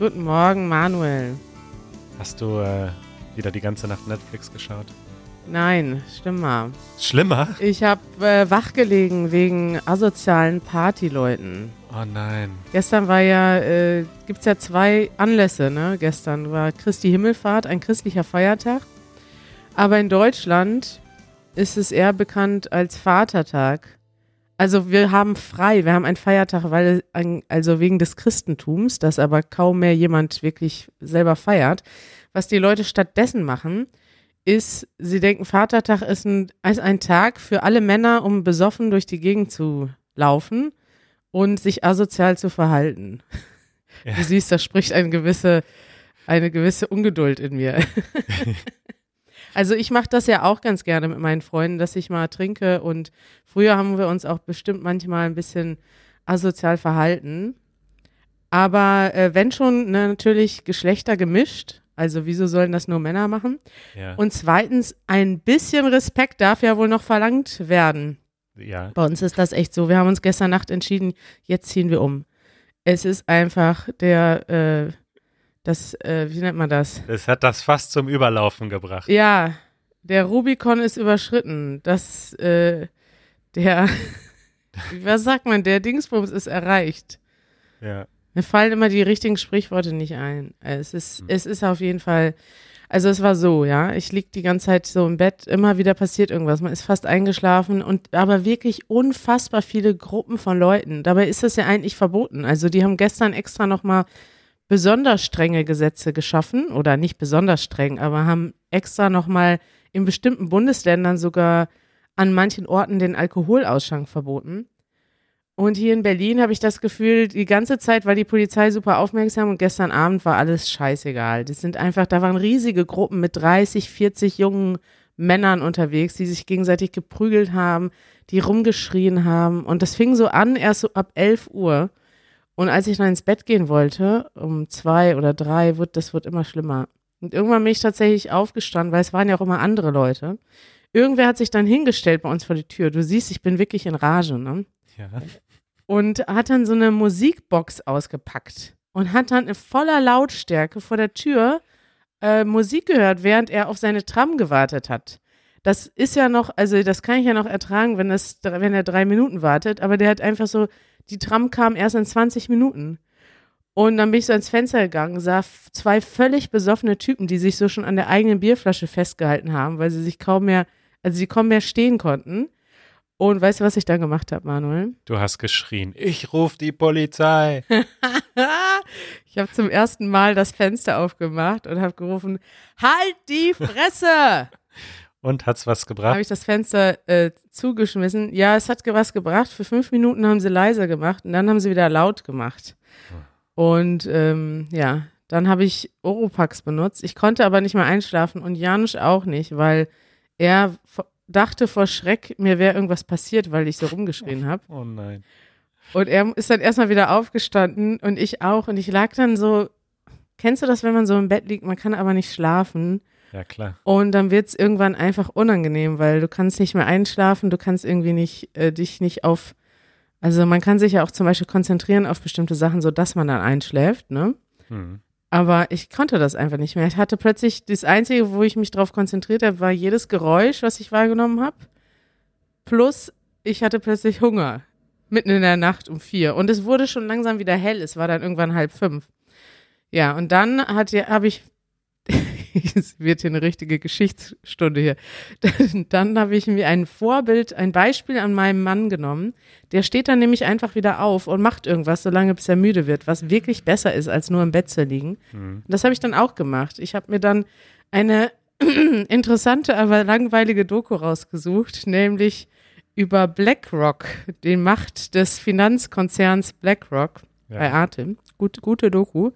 Guten Morgen. Manuel. Hast du äh, wieder die ganze Nacht Netflix geschaut? Nein, schlimmer. Schlimmer? Ich habe äh, wachgelegen wegen asozialen Partyleuten. Oh nein. Gestern war ja, äh, gibt es ja zwei Anlässe, ne? Gestern war Christi Himmelfahrt, ein christlicher Feiertag. Aber in Deutschland ist es eher bekannt als Vatertag. Also wir haben frei, wir haben einen Feiertag, weil also wegen des Christentums, das aber kaum mehr jemand wirklich selber feiert. Was die Leute stattdessen machen, ist, sie denken, Vatertag ist ein, ist ein Tag für alle Männer, um besoffen durch die Gegend zu laufen und sich asozial zu verhalten. Ja. Du siehst, da spricht eine gewisse, eine gewisse Ungeduld in mir. Also ich mache das ja auch ganz gerne mit meinen Freunden, dass ich mal trinke und früher haben wir uns auch bestimmt manchmal ein bisschen asozial verhalten. Aber äh, wenn schon ne, natürlich Geschlechter gemischt, also wieso sollen das nur Männer machen? Ja. Und zweitens, ein bisschen Respekt darf ja wohl noch verlangt werden. Ja. Bei uns ist das echt so. Wir haben uns gestern Nacht entschieden, jetzt ziehen wir um. Es ist einfach der äh, das, äh, wie nennt man das? Es hat das fast zum Überlaufen gebracht. Ja, der Rubikon ist überschritten. Das, äh, der, was sagt man, der Dingsbums ist erreicht. Ja. Mir fallen immer die richtigen Sprichworte nicht ein. Es ist, hm. es ist auf jeden Fall, also es war so, ja, ich lieg die ganze Zeit so im Bett, immer wieder passiert irgendwas, man ist fast eingeschlafen und aber wirklich unfassbar viele Gruppen von Leuten. Dabei ist das ja eigentlich verboten. Also die haben gestern extra nochmal besonders strenge Gesetze geschaffen oder nicht besonders streng, aber haben extra nochmal in bestimmten Bundesländern sogar an manchen Orten den Alkoholausschank verboten. Und hier in Berlin habe ich das Gefühl, die ganze Zeit war die Polizei super aufmerksam und gestern Abend war alles scheißegal. Das sind einfach, da waren riesige Gruppen mit 30, 40 jungen Männern unterwegs, die sich gegenseitig geprügelt haben, die rumgeschrien haben. Und das fing so an, erst so ab 11 Uhr. Und als ich dann ins Bett gehen wollte, um zwei oder drei, wird das wird immer schlimmer. Und irgendwann bin ich tatsächlich aufgestanden, weil es waren ja auch immer andere Leute. Irgendwer hat sich dann hingestellt bei uns vor die Tür. Du siehst, ich bin wirklich in Rage, ne? Ja. Und hat dann so eine Musikbox ausgepackt und hat dann in voller Lautstärke vor der Tür äh, Musik gehört, während er auf seine Tram gewartet hat. Das ist ja noch, also das kann ich ja noch ertragen, wenn, das, wenn er drei Minuten wartet, aber der hat einfach so die Tram kam erst in 20 Minuten. Und dann bin ich so ins Fenster gegangen, sah zwei völlig besoffene Typen, die sich so schon an der eigenen Bierflasche festgehalten haben, weil sie sich kaum mehr, also sie kaum mehr stehen konnten. Und weißt du, was ich dann gemacht habe, Manuel? Du hast geschrien, ich rufe die Polizei. ich habe zum ersten Mal das Fenster aufgemacht und habe gerufen, halt die Fresse! Und hat's was gebracht? Habe ich das Fenster äh, zugeschmissen. Ja, es hat was gebracht. Für fünf Minuten haben sie leiser gemacht und dann haben sie wieder laut gemacht. Hm. Und ähm, ja, dann habe ich Oropax benutzt. Ich konnte aber nicht mehr einschlafen und Janusz auch nicht, weil er dachte vor Schreck, mir wäre irgendwas passiert, weil ich so rumgeschrien habe. Oh nein. Und er ist dann erstmal wieder aufgestanden und ich auch. Und ich lag dann so, kennst du das, wenn man so im Bett liegt, man kann aber nicht schlafen? Ja, klar. Und dann wird es irgendwann einfach unangenehm, weil du kannst nicht mehr einschlafen, du kannst irgendwie nicht, äh, dich nicht auf, also man kann sich ja auch zum Beispiel konzentrieren auf bestimmte Sachen, so dass man dann einschläft, ne? Mhm. Aber ich konnte das einfach nicht mehr. Ich hatte plötzlich, das Einzige, wo ich mich drauf konzentriert habe, war jedes Geräusch, was ich wahrgenommen habe. Plus, ich hatte plötzlich Hunger. Mitten in der Nacht um vier. Und es wurde schon langsam wieder hell. Es war dann irgendwann halb fünf. Ja, und dann habe ich es wird hier eine richtige Geschichtsstunde hier. Dann habe ich mir ein Vorbild, ein Beispiel an meinem Mann genommen. Der steht dann nämlich einfach wieder auf und macht irgendwas, solange bis er müde wird, was wirklich besser ist, als nur im Bett zu liegen. Mhm. Das habe ich dann auch gemacht. Ich habe mir dann eine interessante, aber langweilige Doku rausgesucht, nämlich über BlackRock, die Macht des Finanzkonzerns BlackRock ja. bei Arte. Gut, gute Doku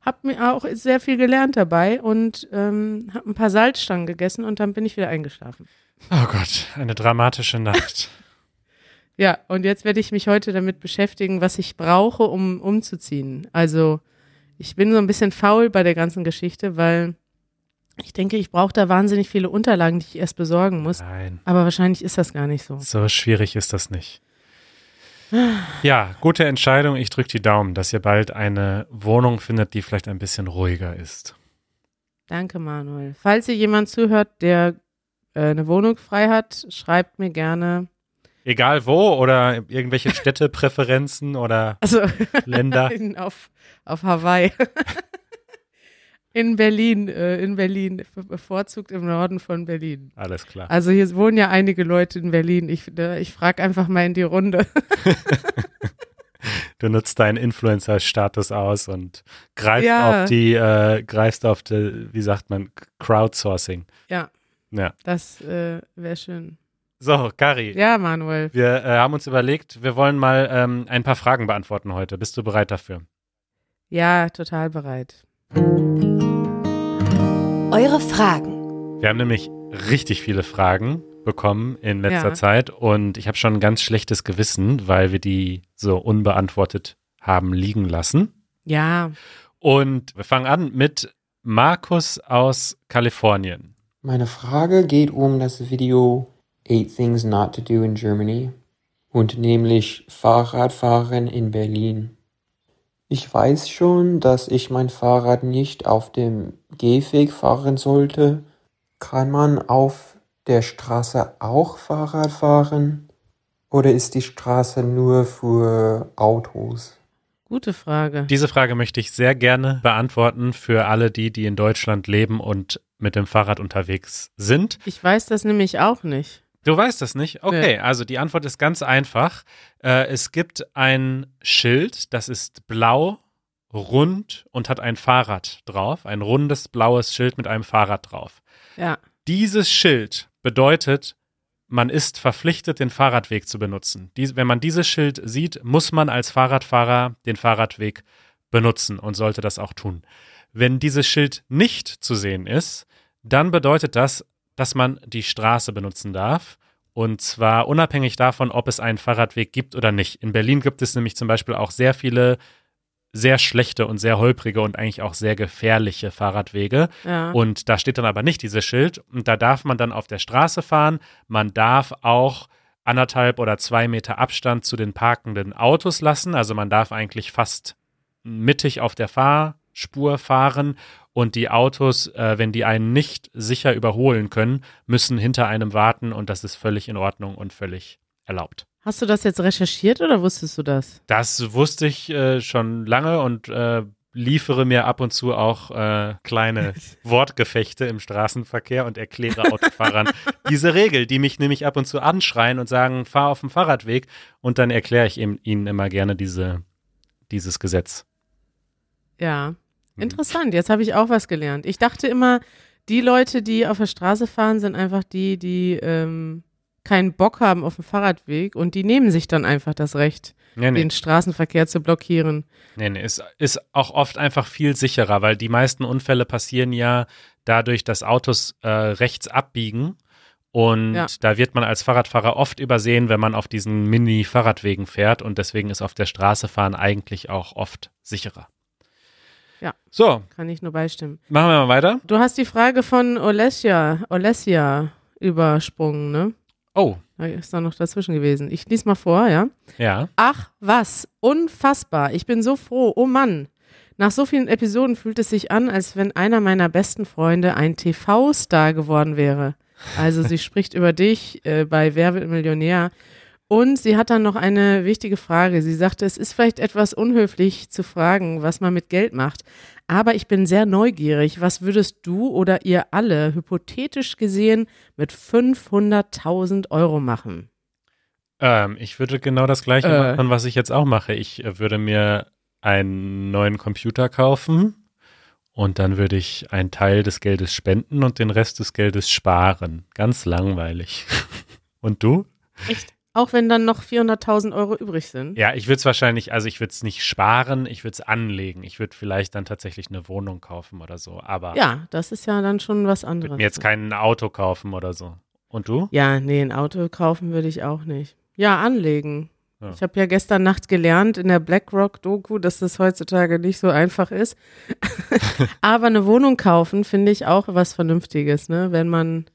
habe mir auch sehr viel gelernt dabei und ähm, habe ein paar Salzstangen gegessen und dann bin ich wieder eingeschlafen. Oh Gott, eine dramatische Nacht. ja, und jetzt werde ich mich heute damit beschäftigen, was ich brauche, um umzuziehen. Also ich bin so ein bisschen faul bei der ganzen Geschichte, weil ich denke, ich brauche da wahnsinnig viele Unterlagen, die ich erst besorgen muss. Nein. Aber wahrscheinlich ist das gar nicht so. So schwierig ist das nicht. Ja, gute Entscheidung. Ich drücke die Daumen, dass ihr bald eine Wohnung findet, die vielleicht ein bisschen ruhiger ist. Danke, Manuel. Falls ihr jemand zuhört, der äh, eine Wohnung frei hat, schreibt mir gerne. Egal wo oder irgendwelche Städtepräferenzen oder also, Länder. auf, auf Hawaii. In Berlin, äh, in Berlin, bevorzugt im Norden von Berlin. Alles klar. Also hier wohnen ja einige Leute in Berlin. Ich, äh, ich frage einfach mal in die Runde. du nutzt deinen Influencer-Status aus und greifst ja. auf die, äh, greifst auf die, wie sagt man, Crowdsourcing. Ja. Ja. Das äh, wäre schön. So, Kari. Ja, Manuel. Wir äh, haben uns überlegt, wir wollen mal ähm, ein paar Fragen beantworten heute. Bist du bereit dafür? Ja, total bereit. Eure Fragen. Wir haben nämlich richtig viele Fragen bekommen in letzter ja. Zeit und ich habe schon ein ganz schlechtes Gewissen, weil wir die so unbeantwortet haben liegen lassen. Ja. Und wir fangen an mit Markus aus Kalifornien. Meine Frage geht um das Video Eight Things Not to Do in Germany und nämlich Fahrradfahren in Berlin. Ich weiß schon, dass ich mein Fahrrad nicht auf dem Gehweg fahren sollte. Kann man auf der Straße auch Fahrrad fahren? Oder ist die Straße nur für Autos? Gute Frage. Diese Frage möchte ich sehr gerne beantworten für alle die, die in Deutschland leben und mit dem Fahrrad unterwegs sind. Ich weiß das nämlich auch nicht. Du weißt das nicht? Okay, ja. also die Antwort ist ganz einfach. Äh, es gibt ein Schild, das ist blau, rund und hat ein Fahrrad drauf. Ein rundes blaues Schild mit einem Fahrrad drauf. Ja. Dieses Schild bedeutet, man ist verpflichtet, den Fahrradweg zu benutzen. Dies, wenn man dieses Schild sieht, muss man als Fahrradfahrer den Fahrradweg benutzen und sollte das auch tun. Wenn dieses Schild nicht zu sehen ist, dann bedeutet das, dass man die Straße benutzen darf. Und zwar unabhängig davon, ob es einen Fahrradweg gibt oder nicht. In Berlin gibt es nämlich zum Beispiel auch sehr viele sehr schlechte und sehr holprige und eigentlich auch sehr gefährliche Fahrradwege. Ja. Und da steht dann aber nicht dieses Schild. Und da darf man dann auf der Straße fahren. Man darf auch anderthalb oder zwei Meter Abstand zu den parkenden Autos lassen. Also man darf eigentlich fast mittig auf der Fahrspur fahren und die Autos, äh, wenn die einen nicht sicher überholen können, müssen hinter einem warten und das ist völlig in Ordnung und völlig erlaubt. Hast du das jetzt recherchiert oder wusstest du das? Das wusste ich äh, schon lange und äh, liefere mir ab und zu auch äh, kleine Wortgefechte im Straßenverkehr und erkläre Autofahrern diese Regel, die mich nämlich ab und zu anschreien und sagen, fahr auf dem Fahrradweg und dann erkläre ich ihnen immer gerne diese, dieses Gesetz. Ja. Interessant, jetzt habe ich auch was gelernt. Ich dachte immer, die Leute, die auf der Straße fahren, sind einfach die, die ähm, keinen Bock haben auf dem Fahrradweg und die nehmen sich dann einfach das Recht, nee, nee. den Straßenverkehr zu blockieren. Nee, nee, es ist auch oft einfach viel sicherer, weil die meisten Unfälle passieren ja dadurch, dass Autos äh, rechts abbiegen. Und ja. da wird man als Fahrradfahrer oft übersehen, wenn man auf diesen Mini-Fahrradwegen fährt. Und deswegen ist auf der Straße fahren eigentlich auch oft sicherer. Ja. So. Kann ich nur beistimmen. Machen wir mal weiter. Du hast die Frage von Olesia, Olesia übersprungen, ne? Oh. Da ist da noch dazwischen gewesen. Ich lese mal vor, ja? Ja. Ach, was? Unfassbar. Ich bin so froh. Oh Mann. Nach so vielen Episoden fühlt es sich an, als wenn einer meiner besten Freunde ein TV-Star geworden wäre. Also sie spricht über dich äh, bei Wer wird Millionär und sie hat dann noch eine wichtige Frage. Sie sagte, es ist vielleicht etwas unhöflich zu fragen, was man mit Geld macht. Aber ich bin sehr neugierig. Was würdest du oder ihr alle hypothetisch gesehen mit 500.000 Euro machen? Ähm, ich würde genau das Gleiche äh. machen, was ich jetzt auch mache. Ich äh, würde mir einen neuen Computer kaufen und dann würde ich einen Teil des Geldes spenden und den Rest des Geldes sparen. Ganz langweilig. und du? Echt? Auch wenn dann noch 400.000 Euro übrig sind. Ja, ich würde es wahrscheinlich, also ich würde es nicht sparen, ich würde es anlegen. Ich würde vielleicht dann tatsächlich eine Wohnung kaufen oder so. Aber ja, das ist ja dann schon was anderes. mir jetzt kein Auto kaufen oder so. Und du? Ja, nee, ein Auto kaufen würde ich auch nicht. Ja, anlegen. Ja. Ich habe ja gestern Nacht gelernt in der BlackRock-Doku, dass das heutzutage nicht so einfach ist. Aber eine Wohnung kaufen finde ich auch was Vernünftiges, ne? Wenn man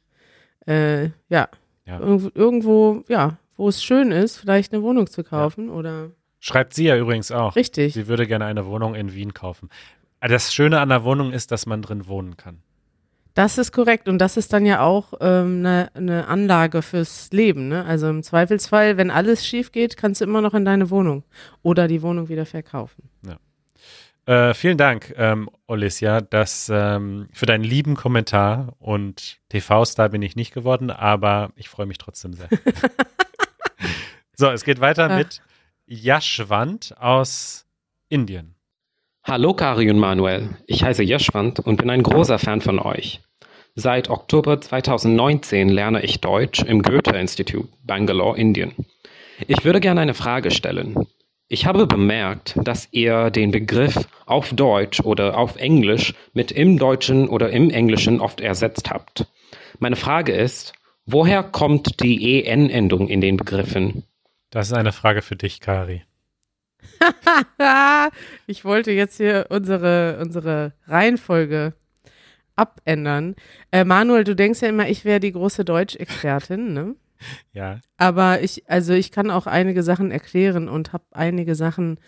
äh, ja, ja. irgendwo, ja, wo es schön ist, vielleicht eine Wohnung zu kaufen ja. oder. Schreibt sie ja übrigens auch. Richtig. Sie würde gerne eine Wohnung in Wien kaufen. Das Schöne an der Wohnung ist, dass man drin wohnen kann. Das ist korrekt und das ist dann ja auch ähm, eine, eine Anlage fürs Leben. Ne? Also im Zweifelsfall, wenn alles schief geht, kannst du immer noch in deine Wohnung oder die Wohnung wieder verkaufen. Ja. Äh, vielen Dank, ähm, Alicia, dass, ähm, für deinen lieben Kommentar und TV-Star bin ich nicht geworden, aber ich freue mich trotzdem sehr. so, es geht weiter Ach. mit Yashwant aus Indien. Hallo Kari und Manuel, ich heiße Yashwant und bin ein großer Fan von euch. Seit Oktober 2019 lerne ich Deutsch im Goethe-Institut, Bangalore, Indien. Ich würde gerne eine Frage stellen. Ich habe bemerkt, dass ihr den Begriff auf Deutsch oder auf Englisch mit im Deutschen oder im Englischen oft ersetzt habt. Meine Frage ist, woher kommt die EN-Endung in den Begriffen? Das ist eine Frage für dich, Kari. ich wollte jetzt hier unsere, unsere Reihenfolge abändern. Äh, Manuel, du denkst ja immer, ich wäre die große Deutschexpertin, ne? Ja. Aber ich, also ich kann auch einige Sachen erklären und habe einige Sachen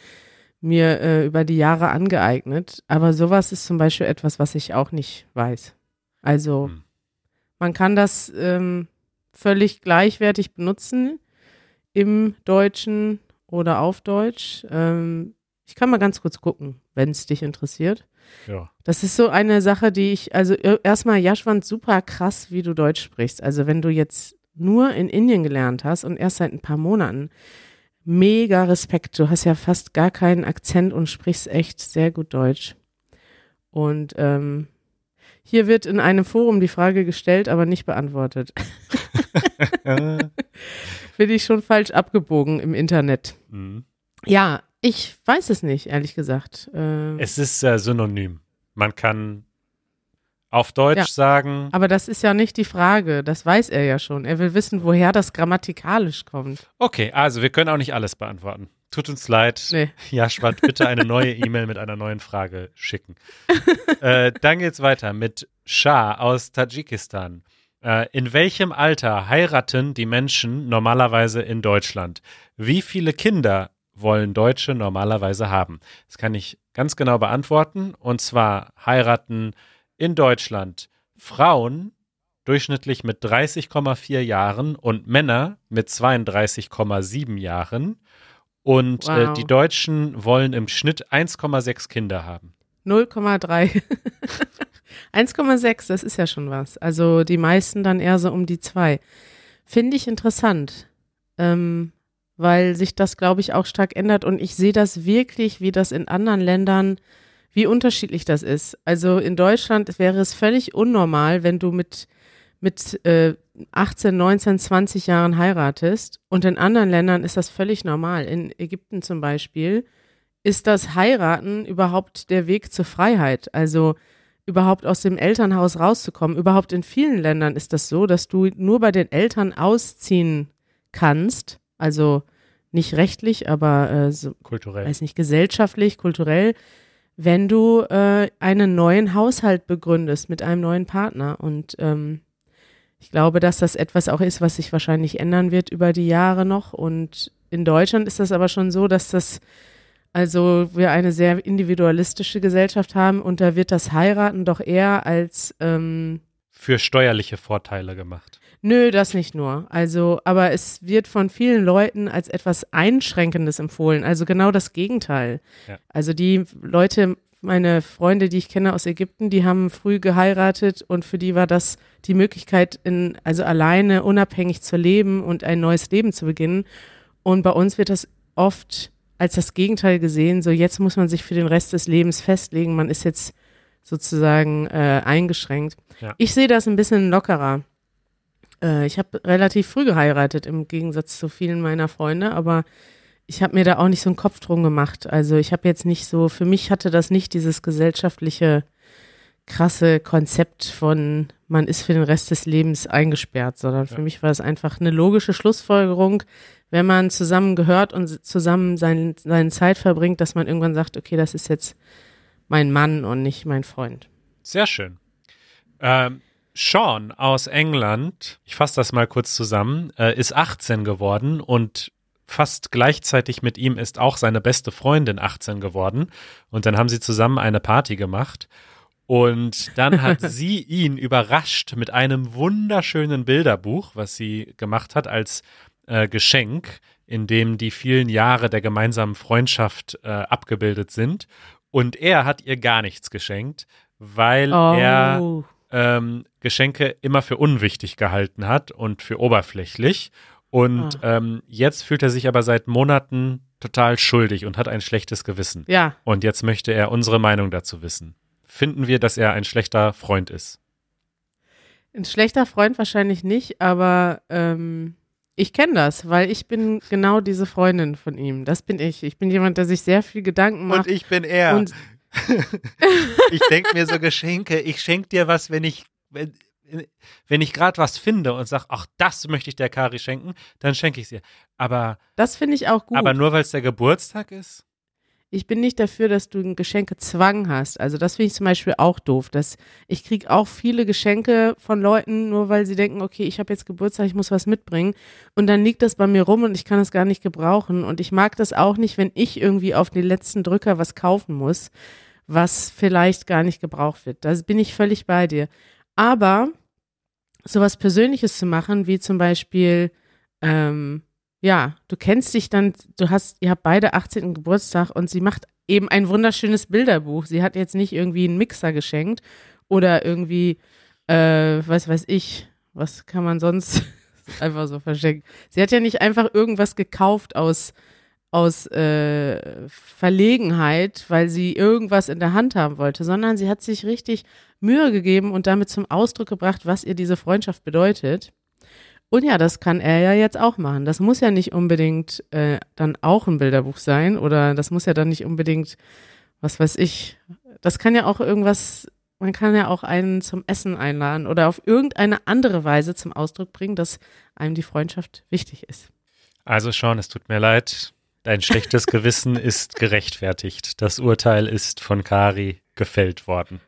mir äh, über die Jahre angeeignet. Aber sowas ist zum Beispiel etwas, was ich auch nicht weiß. Also hm. man kann das ähm, völlig gleichwertig benutzen im Deutschen oder auf Deutsch. Ähm, ich kann mal ganz kurz gucken, wenn es dich interessiert. Ja. Das ist so eine Sache, die ich, also erstmal, Jaschwand, super krass, wie du Deutsch sprichst. Also wenn du jetzt nur in Indien gelernt hast und erst seit ein paar Monaten, mega Respekt. Du hast ja fast gar keinen Akzent und sprichst echt sehr gut Deutsch. Und ähm, hier wird in einem Forum die Frage gestellt, aber nicht beantwortet. Bin ich schon falsch abgebogen im Internet. Mhm. Ja, ich weiß es nicht, ehrlich gesagt. Äh, es ist äh, synonym. Man kann auf Deutsch ja, sagen. Aber das ist ja nicht die Frage. Das weiß er ja schon. Er will wissen, woher das grammatikalisch kommt. Okay, also wir können auch nicht alles beantworten. Tut uns leid. Nee. Ja, Schwand, bitte eine neue E-Mail mit einer neuen Frage schicken. äh, dann geht's weiter mit Shah aus Tadschikistan. Äh, in welchem Alter heiraten die Menschen normalerweise in Deutschland? Wie viele Kinder wollen Deutsche normalerweise haben? Das kann ich ganz genau beantworten. Und zwar heiraten in Deutschland Frauen durchschnittlich mit 30,4 Jahren und Männer mit 32,7 Jahren. Und wow. äh, die Deutschen wollen im Schnitt 1,6 Kinder haben. 0,3. 1,6, das ist ja schon was. Also die meisten dann eher so um die zwei. Finde ich interessant, ähm, weil sich das, glaube ich, auch stark ändert. Und ich sehe das wirklich, wie das in anderen Ländern wie unterschiedlich das ist. Also in Deutschland wäre es völlig unnormal, wenn du mit, mit äh, 18, 19, 20 Jahren heiratest. Und in anderen Ländern ist das völlig normal. In Ägypten zum Beispiel ist das Heiraten überhaupt der Weg zur Freiheit. Also überhaupt aus dem Elternhaus rauszukommen. Überhaupt in vielen Ländern ist das so, dass du nur bei den Eltern ausziehen kannst. Also nicht rechtlich, aber äh, so, kulturell. Weiß nicht, gesellschaftlich, kulturell wenn du äh, einen neuen Haushalt begründest mit einem neuen Partner. Und ähm, ich glaube, dass das etwas auch ist, was sich wahrscheinlich ändern wird über die Jahre noch. Und in Deutschland ist das aber schon so, dass das, also wir eine sehr individualistische Gesellschaft haben und da wird das Heiraten doch eher als ähm, für steuerliche Vorteile gemacht. Nö, das nicht nur. Also, aber es wird von vielen Leuten als etwas Einschränkendes empfohlen. Also genau das Gegenteil. Ja. Also die Leute, meine Freunde, die ich kenne aus Ägypten, die haben früh geheiratet und für die war das die Möglichkeit, in, also alleine unabhängig zu leben und ein neues Leben zu beginnen. Und bei uns wird das oft als das Gegenteil gesehen. So jetzt muss man sich für den Rest des Lebens festlegen. Man ist jetzt sozusagen äh, eingeschränkt. Ja. Ich sehe das ein bisschen lockerer. Äh, ich habe relativ früh geheiratet, im Gegensatz zu vielen meiner Freunde, aber ich habe mir da auch nicht so einen Kopf drum gemacht. Also ich habe jetzt nicht so, für mich hatte das nicht dieses gesellschaftliche krasse Konzept von, man ist für den Rest des Lebens eingesperrt, sondern ja. für mich war es einfach eine logische Schlussfolgerung, wenn man zusammen gehört und zusammen sein, seine Zeit verbringt, dass man irgendwann sagt, okay, das ist jetzt mein Mann und nicht mein Freund. Sehr schön. Ähm, Sean aus England, ich fasse das mal kurz zusammen, äh, ist 18 geworden und fast gleichzeitig mit ihm ist auch seine beste Freundin 18 geworden. Und dann haben sie zusammen eine Party gemacht. Und dann hat sie ihn überrascht mit einem wunderschönen Bilderbuch, was sie gemacht hat als äh, Geschenk, in dem die vielen Jahre der gemeinsamen Freundschaft äh, abgebildet sind. Und er hat ihr gar nichts geschenkt, weil oh. er ähm, Geschenke immer für unwichtig gehalten hat und für oberflächlich. Und ah. ähm, jetzt fühlt er sich aber seit Monaten total schuldig und hat ein schlechtes Gewissen. Ja. Und jetzt möchte er unsere Meinung dazu wissen. Finden wir, dass er ein schlechter Freund ist? Ein schlechter Freund wahrscheinlich nicht, aber ähm, ich kenne das, weil ich bin genau diese Freundin von ihm. Das bin ich. Ich bin jemand, der sich sehr viel Gedanken macht. Und ich bin er. Und ich denke mir so Geschenke, ich schenke dir was, wenn ich, wenn, wenn ich gerade was finde und sage, ach, das möchte ich der Kari schenken, dann schenke ich es ihr. Aber. Das finde ich auch gut. Aber nur weil es der Geburtstag ist? Ich bin nicht dafür, dass du einen Geschenkezwang hast. Also das finde ich zum Beispiel auch doof. Dass ich kriege auch viele Geschenke von Leuten, nur weil sie denken, okay, ich habe jetzt Geburtstag, ich muss was mitbringen. Und dann liegt das bei mir rum und ich kann es gar nicht gebrauchen. Und ich mag das auch nicht, wenn ich irgendwie auf den letzten Drücker was kaufen muss, was vielleicht gar nicht gebraucht wird. Da bin ich völlig bei dir. Aber sowas Persönliches zu machen, wie zum Beispiel ähm, ja, du kennst dich dann, du hast, ihr habt beide 18. Geburtstag und sie macht eben ein wunderschönes Bilderbuch. Sie hat jetzt nicht irgendwie einen Mixer geschenkt oder irgendwie, äh, was weiß ich, was kann man sonst einfach so verschenken. Sie hat ja nicht einfach irgendwas gekauft aus, aus äh, Verlegenheit, weil sie irgendwas in der Hand haben wollte, sondern sie hat sich richtig Mühe gegeben und damit zum Ausdruck gebracht, was ihr diese Freundschaft bedeutet. Und ja, das kann er ja jetzt auch machen. Das muss ja nicht unbedingt äh, dann auch ein Bilderbuch sein oder das muss ja dann nicht unbedingt, was weiß ich, das kann ja auch irgendwas, man kann ja auch einen zum Essen einladen oder auf irgendeine andere Weise zum Ausdruck bringen, dass einem die Freundschaft wichtig ist. Also Sean, es tut mir leid. Dein schlechtes Gewissen ist gerechtfertigt. Das Urteil ist von Kari gefällt worden.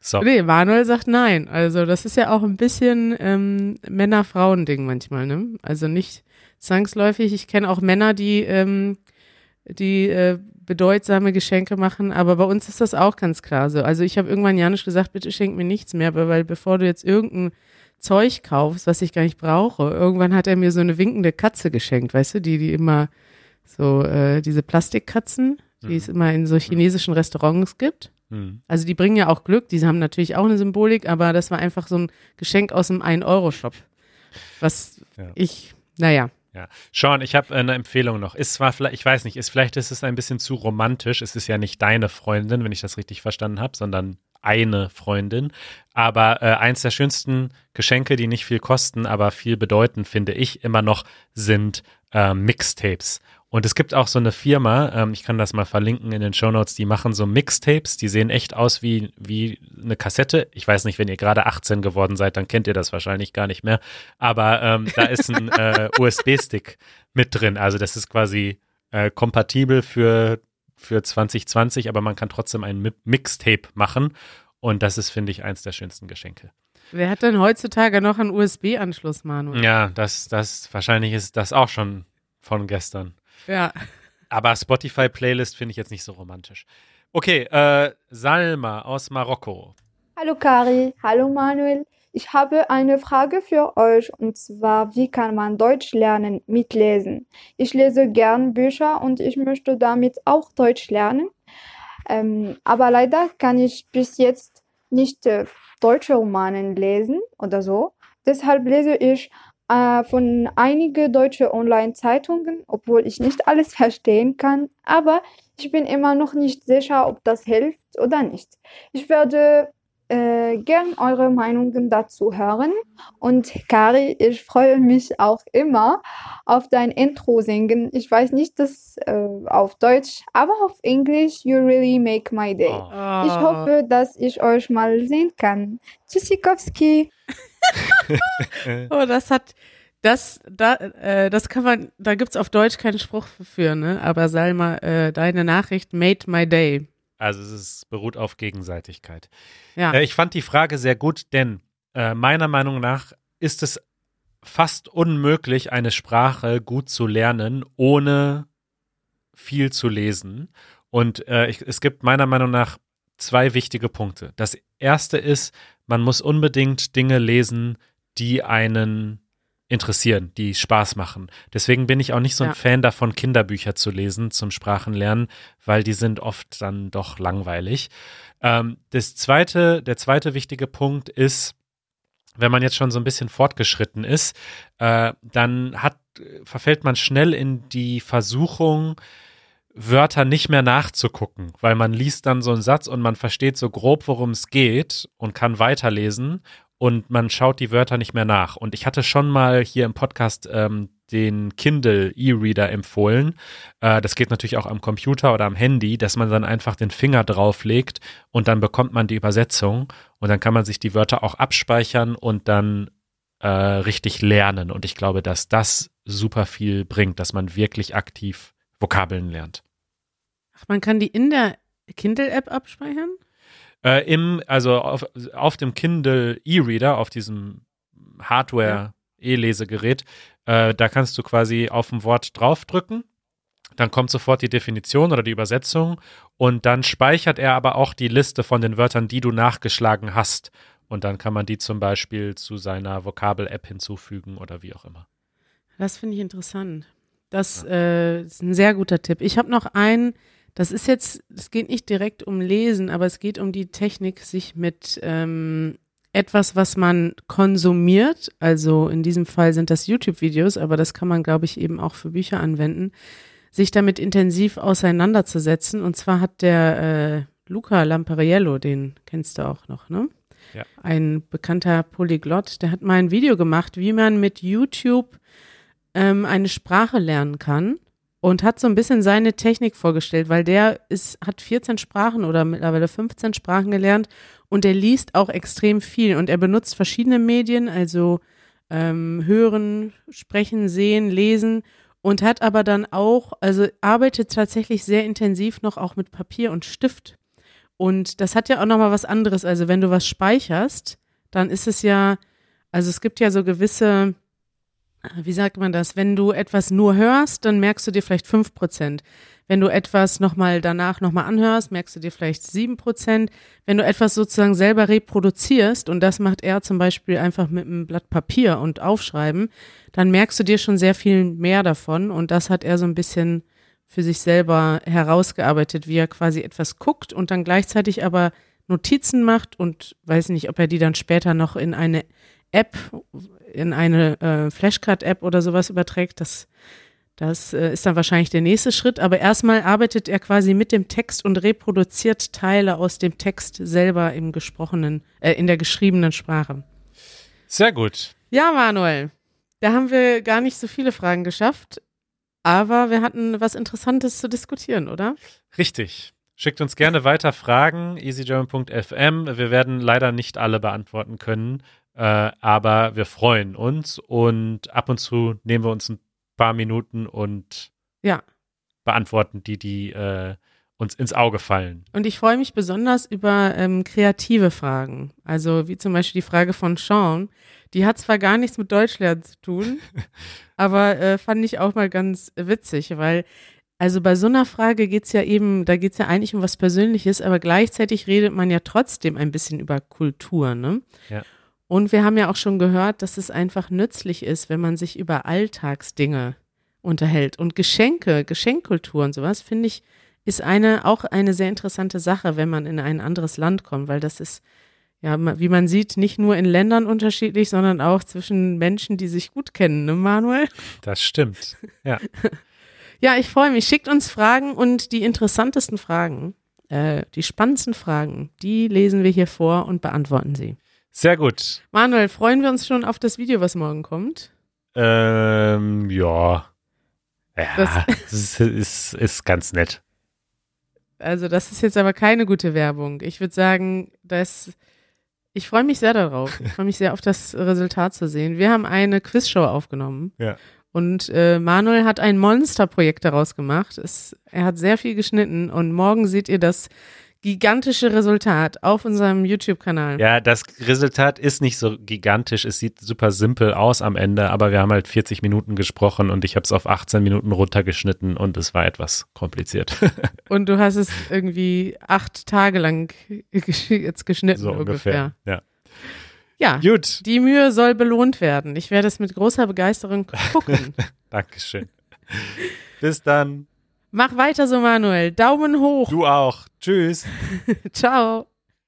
So. Nee, Manuel sagt nein. Also das ist ja auch ein bisschen ähm, Männer-Frauen-Ding manchmal, ne? Also nicht zwangsläufig. Ich kenne auch Männer, die, ähm, die äh, bedeutsame Geschenke machen, aber bei uns ist das auch ganz klar so. Also ich habe irgendwann Janusz gesagt, bitte schenk mir nichts mehr, weil bevor du jetzt irgendein Zeug kaufst, was ich gar nicht brauche, irgendwann hat er mir so eine winkende Katze geschenkt, weißt du, die, die immer so, äh, diese Plastikkatzen, die mhm. es immer in so chinesischen Restaurants gibt. Mhm. Also die bringen ja auch Glück, die haben natürlich auch eine Symbolik, aber das war einfach so ein Geschenk aus dem 1-Euro-Shop. Was ja. ich, naja. Ja. Sean, ich habe eine Empfehlung noch. Ist zwar vielleicht, ich weiß nicht, ist vielleicht ist es ein bisschen zu romantisch. Es ist ja nicht deine Freundin, wenn ich das richtig verstanden habe, sondern eine Freundin. Aber äh, eins der schönsten Geschenke, die nicht viel kosten, aber viel bedeuten, finde ich immer noch, sind äh, Mixtapes. Und es gibt auch so eine Firma, ähm, ich kann das mal verlinken in den Show Notes, die machen so Mixtapes, die sehen echt aus wie, wie eine Kassette. Ich weiß nicht, wenn ihr gerade 18 geworden seid, dann kennt ihr das wahrscheinlich gar nicht mehr. Aber ähm, da ist ein äh, USB-Stick mit drin. Also das ist quasi äh, kompatibel für, für 2020, aber man kann trotzdem ein Mixtape machen. Und das ist, finde ich, eins der schönsten Geschenke. Wer hat denn heutzutage noch einen USB-Anschluss, Manuel? Ja, das, das, wahrscheinlich ist das auch schon von gestern. Ja. Aber Spotify-Playlist finde ich jetzt nicht so romantisch. Okay, äh, Salma aus Marokko. Hallo Kari, hallo Manuel. Ich habe eine Frage für euch und zwar, wie kann man Deutsch lernen mit Lesen? Ich lese gern Bücher und ich möchte damit auch Deutsch lernen. Ähm, aber leider kann ich bis jetzt nicht äh, deutsche Romanen lesen oder so. Deshalb lese ich äh, von einigen deutschen Online-Zeitungen, obwohl ich nicht alles verstehen kann, aber ich bin immer noch nicht sicher, ob das hilft oder nicht. Ich werde äh, gern eure Meinungen dazu hören. Und Kari, ich freue mich auch immer auf dein Intro singen. Ich weiß nicht das äh, auf Deutsch, aber auf Englisch. You really make my day. Oh. Ich hoffe, dass ich euch mal sehen kann. Tschüssikowski. oh, das hat, das, da, äh, das kann man, da gibt's auf Deutsch keinen Spruch für, ne? Aber Salma, äh, deine Nachricht made my day. Also es ist, beruht auf Gegenseitigkeit. Ja. Äh, ich fand die Frage sehr gut, denn äh, meiner Meinung nach ist es fast unmöglich, eine Sprache gut zu lernen, ohne viel zu lesen. Und äh, ich, es gibt meiner Meinung nach zwei wichtige Punkte. Das erste ist, man muss unbedingt Dinge lesen, die einen interessieren, die Spaß machen. Deswegen bin ich auch nicht so ein ja. Fan davon, Kinderbücher zu lesen zum Sprachenlernen, weil die sind oft dann doch langweilig. Ähm, das zweite, der zweite wichtige Punkt ist, wenn man jetzt schon so ein bisschen fortgeschritten ist, äh, dann hat, verfällt man schnell in die Versuchung, Wörter nicht mehr nachzugucken, weil man liest dann so einen Satz und man versteht so grob, worum es geht und kann weiterlesen und man schaut die Wörter nicht mehr nach. Und ich hatte schon mal hier im Podcast ähm, den Kindle E-Reader empfohlen. Äh, das geht natürlich auch am Computer oder am Handy, dass man dann einfach den Finger drauflegt und dann bekommt man die Übersetzung und dann kann man sich die Wörter auch abspeichern und dann äh, richtig lernen. Und ich glaube, dass das super viel bringt, dass man wirklich aktiv Vokabeln lernt. Ach, man kann die in der Kindle-App abspeichern? Äh, Im, also auf, auf dem Kindle E-Reader, auf diesem Hardware-E-Lesegerät, äh, da kannst du quasi auf ein Wort draufdrücken. Dann kommt sofort die Definition oder die Übersetzung und dann speichert er aber auch die Liste von den Wörtern, die du nachgeschlagen hast. Und dann kann man die zum Beispiel zu seiner Vokabel-App hinzufügen oder wie auch immer. Das finde ich interessant. Das ja. äh, ist ein sehr guter Tipp. Ich habe noch einen, das ist jetzt, es geht nicht direkt um Lesen, aber es geht um die Technik, sich mit ähm, etwas, was man konsumiert, also in diesem Fall sind das YouTube-Videos, aber das kann man, glaube ich, eben auch für Bücher anwenden, sich damit intensiv auseinanderzusetzen. Und zwar hat der äh, Luca Lampariello, den kennst du auch noch, ne? Ja. Ein bekannter Polyglott, der hat mal ein Video gemacht, wie man mit YouTube ähm, eine Sprache lernen kann und hat so ein bisschen seine Technik vorgestellt, weil der ist, hat 14 Sprachen oder mittlerweile 15 Sprachen gelernt und er liest auch extrem viel und er benutzt verschiedene Medien, also ähm, hören, sprechen, sehen, lesen und hat aber dann auch, also arbeitet tatsächlich sehr intensiv noch auch mit Papier und Stift. Und das hat ja auch nochmal was anderes. Also wenn du was speicherst, dann ist es ja, also es gibt ja so gewisse wie sagt man das, wenn du etwas nur hörst, dann merkst du dir vielleicht fünf Prozent. Wenn du etwas nochmal danach nochmal anhörst, merkst du dir vielleicht sieben Prozent. Wenn du etwas sozusagen selber reproduzierst, und das macht er zum Beispiel einfach mit einem Blatt Papier und aufschreiben, dann merkst du dir schon sehr viel mehr davon. Und das hat er so ein bisschen für sich selber herausgearbeitet, wie er quasi etwas guckt und dann gleichzeitig aber Notizen macht und weiß nicht, ob er die dann später noch in eine App in eine äh, Flashcard-App oder sowas überträgt, das, das äh, ist dann wahrscheinlich der nächste Schritt. Aber erstmal arbeitet er quasi mit dem Text und reproduziert Teile aus dem Text selber im gesprochenen, äh, in der geschriebenen Sprache. Sehr gut. Ja, Manuel, da haben wir gar nicht so viele Fragen geschafft, aber wir hatten was Interessantes zu diskutieren, oder? Richtig. Schickt uns gerne weiter Fragen, easygerman.fm. Wir werden leider nicht alle beantworten können. Äh, aber wir freuen uns und ab und zu nehmen wir uns ein paar Minuten und ja. beantworten die, die äh, uns ins Auge fallen. Und ich freue mich besonders über ähm, kreative Fragen. Also wie zum Beispiel die Frage von Sean. Die hat zwar gar nichts mit Deutschlernen zu tun, aber äh, fand ich auch mal ganz witzig, weil also bei so einer Frage geht's ja eben, da geht's ja eigentlich um was Persönliches, aber gleichzeitig redet man ja trotzdem ein bisschen über Kultur, ne? Ja. Und wir haben ja auch schon gehört, dass es einfach nützlich ist, wenn man sich über Alltagsdinge unterhält. Und Geschenke, Geschenkkultur und sowas, finde ich, ist eine, auch eine sehr interessante Sache, wenn man in ein anderes Land kommt, weil das ist, ja, wie man sieht, nicht nur in Ländern unterschiedlich, sondern auch zwischen Menschen, die sich gut kennen, ne, Manuel? Das stimmt, ja. ja, ich freue mich. Schickt uns Fragen und die interessantesten Fragen, äh, die spannendsten Fragen, die lesen wir hier vor und beantworten sie. Sehr gut. Manuel, freuen wir uns schon auf das Video, was morgen kommt? Ähm, ja. Ja, das, ist, ist, ist ganz nett. Also, das ist jetzt aber keine gute Werbung. Ich würde sagen, dass ich freue mich sehr darauf. Ich freue mich sehr auf das Resultat zu sehen. Wir haben eine Quizshow aufgenommen. Ja. Und äh, Manuel hat ein Monsterprojekt daraus gemacht. Es, er hat sehr viel geschnitten und morgen seht ihr das gigantische Resultat auf unserem YouTube-Kanal. Ja, das Resultat ist nicht so gigantisch. Es sieht super simpel aus am Ende, aber wir haben halt 40 Minuten gesprochen und ich habe es auf 18 Minuten runtergeschnitten und es war etwas kompliziert. und du hast es irgendwie acht Tage lang jetzt geschnitten so ungefähr. ungefähr. Ja. Ja, Gut. die Mühe soll belohnt werden. Ich werde es mit großer Begeisterung gucken. Dankeschön. Bis dann. Mach weiter so, Manuel. Daumen hoch. Du auch. Tschüss. Ciao.